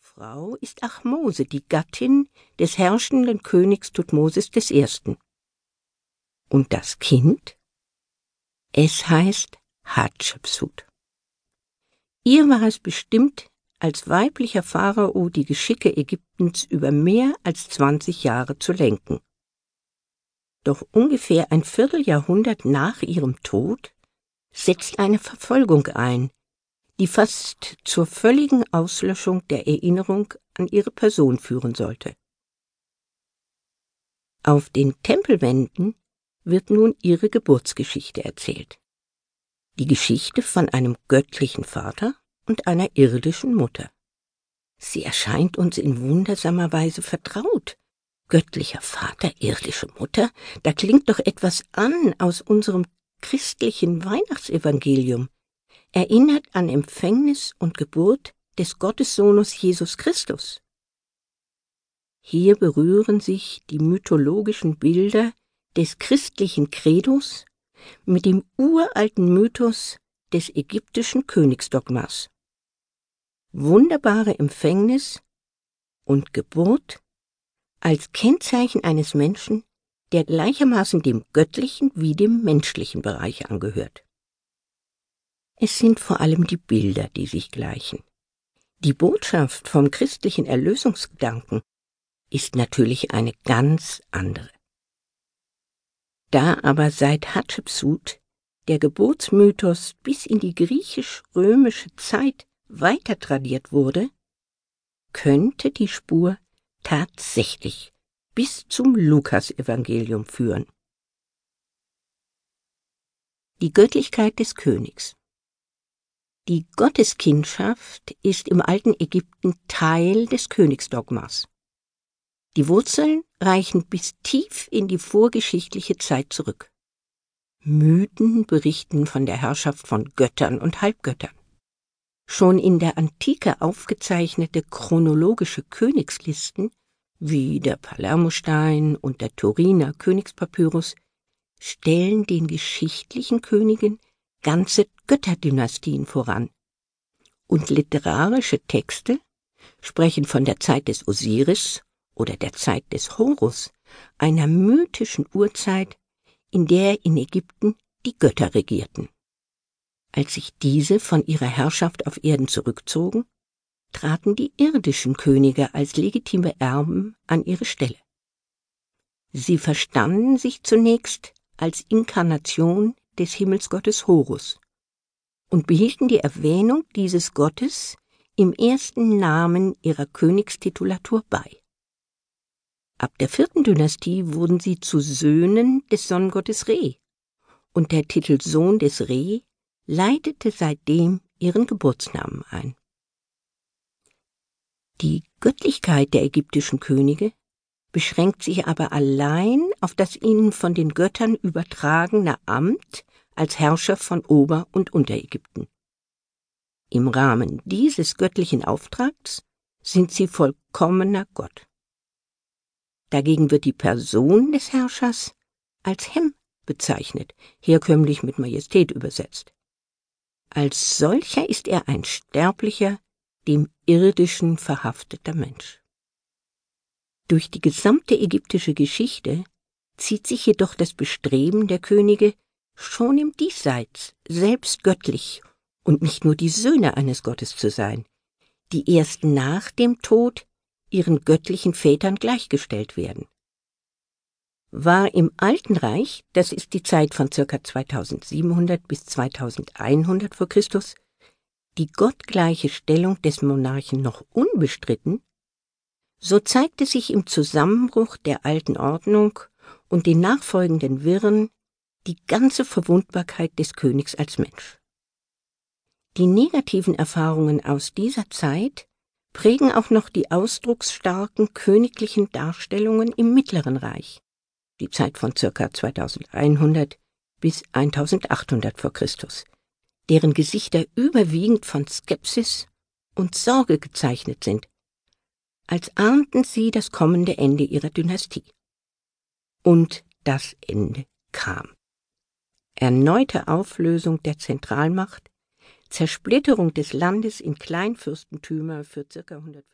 Frau ist Achmose, die Gattin des herrschenden Königs Tutmosis I. Und das Kind? Es heißt Hatschepsut. Ihr war es bestimmt, als weiblicher Pharao die Geschicke Ägyptens über mehr als zwanzig Jahre zu lenken. Doch ungefähr ein Vierteljahrhundert nach ihrem Tod setzt eine Verfolgung ein, die fast zur völligen Auslöschung der Erinnerung an ihre Person führen sollte. Auf den Tempelwänden wird nun ihre Geburtsgeschichte erzählt. Die Geschichte von einem göttlichen Vater und einer irdischen Mutter. Sie erscheint uns in wundersamer Weise vertraut. Göttlicher Vater, irdische Mutter, da klingt doch etwas an aus unserem christlichen Weihnachtsevangelium erinnert an Empfängnis und Geburt des Gottessohnes Jesus Christus. Hier berühren sich die mythologischen Bilder des christlichen Credos mit dem uralten Mythos des ägyptischen Königsdogmas. Wunderbare Empfängnis und Geburt als Kennzeichen eines Menschen, der gleichermaßen dem göttlichen wie dem menschlichen Bereich angehört. Es sind vor allem die Bilder, die sich gleichen. Die Botschaft vom christlichen Erlösungsgedanken ist natürlich eine ganz andere. Da aber seit Hatschepsut der Geburtsmythos bis in die griechisch-römische Zeit weiter tradiert wurde, könnte die Spur tatsächlich bis zum Lukasevangelium führen. Die Göttlichkeit des Königs die Gotteskindschaft ist im alten Ägypten Teil des Königsdogmas. Die Wurzeln reichen bis tief in die vorgeschichtliche Zeit zurück. Mythen berichten von der Herrschaft von Göttern und Halbgöttern. Schon in der Antike aufgezeichnete chronologische Königslisten, wie der Palermostein und der Turiner Königspapyrus, stellen den geschichtlichen Königen ganze Götterdynastien voran. Und literarische Texte sprechen von der Zeit des Osiris oder der Zeit des Horus, einer mythischen Urzeit, in der in Ägypten die Götter regierten. Als sich diese von ihrer Herrschaft auf Erden zurückzogen, traten die irdischen Könige als legitime Erben an ihre Stelle. Sie verstanden sich zunächst als Inkarnation des Himmelsgottes Horus und behielten die Erwähnung dieses Gottes im ersten Namen ihrer Königstitulatur bei. Ab der vierten Dynastie wurden sie zu Söhnen des Sonnengottes Re, und der Titel Sohn des Re leitete seitdem ihren Geburtsnamen ein. Die Göttlichkeit der ägyptischen Könige beschränkt sich aber allein auf das ihnen von den Göttern übertragene Amt als Herrscher von Ober- und Unterägypten. Im Rahmen dieses göttlichen Auftrags sind sie vollkommener Gott. Dagegen wird die Person des Herrschers als Hem bezeichnet, herkömmlich mit Majestät übersetzt. Als solcher ist er ein sterblicher, dem irdischen verhafteter Mensch. Durch die gesamte ägyptische Geschichte zieht sich jedoch das Bestreben der Könige, schon im Diesseits selbst göttlich und nicht nur die Söhne eines Gottes zu sein, die erst nach dem Tod ihren göttlichen Vätern gleichgestellt werden. War im Alten Reich, das ist die Zeit von circa 2700 bis 2100 vor Christus, die gottgleiche Stellung des Monarchen noch unbestritten, so zeigte sich im Zusammenbruch der alten Ordnung und den nachfolgenden Wirren die ganze Verwundbarkeit des Königs als Mensch. Die negativen Erfahrungen aus dieser Zeit prägen auch noch die ausdrucksstarken königlichen Darstellungen im Mittleren Reich, die Zeit von circa 2100 bis 1800 vor Christus, deren Gesichter überwiegend von Skepsis und Sorge gezeichnet sind, als ahnten sie das kommende Ende ihrer Dynastie. Und das Ende kam erneute Auflösung der Zentralmacht, Zersplitterung des Landes in Kleinfürstentümer für ca. 150